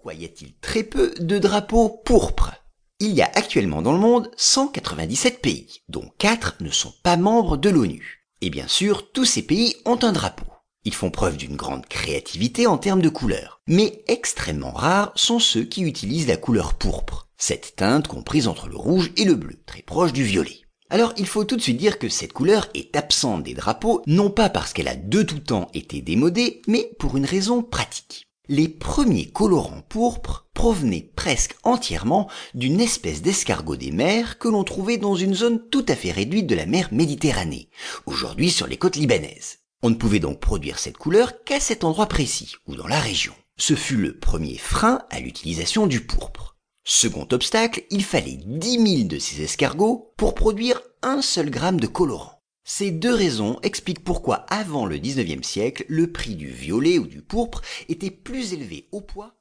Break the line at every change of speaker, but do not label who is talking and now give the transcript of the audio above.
pourquoi y a-t-il très peu de drapeaux pourpres Il y a actuellement dans le monde 197 pays, dont 4 ne sont pas membres de l'ONU. Et bien sûr, tous ces pays ont un drapeau. Ils font preuve d'une grande créativité en termes de couleurs, mais extrêmement rares sont ceux qui utilisent la couleur pourpre, cette teinte comprise entre le rouge et le bleu, très proche du violet. Alors il faut tout de suite dire que cette couleur est absente des drapeaux, non pas parce qu'elle a de tout temps été démodée, mais pour une raison pratique les premiers colorants pourpres provenaient presque entièrement d'une espèce d'escargot des mers que l'on trouvait dans une zone tout à fait réduite de la mer Méditerranée, aujourd'hui sur les côtes libanaises. On ne pouvait donc produire cette couleur qu'à cet endroit précis, ou dans la région. Ce fut le premier frein à l'utilisation du pourpre. Second obstacle, il fallait 10 000 de ces escargots pour produire un seul gramme de colorant. Ces deux raisons expliquent pourquoi avant le 19e siècle, le prix du violet ou du pourpre était plus élevé au poids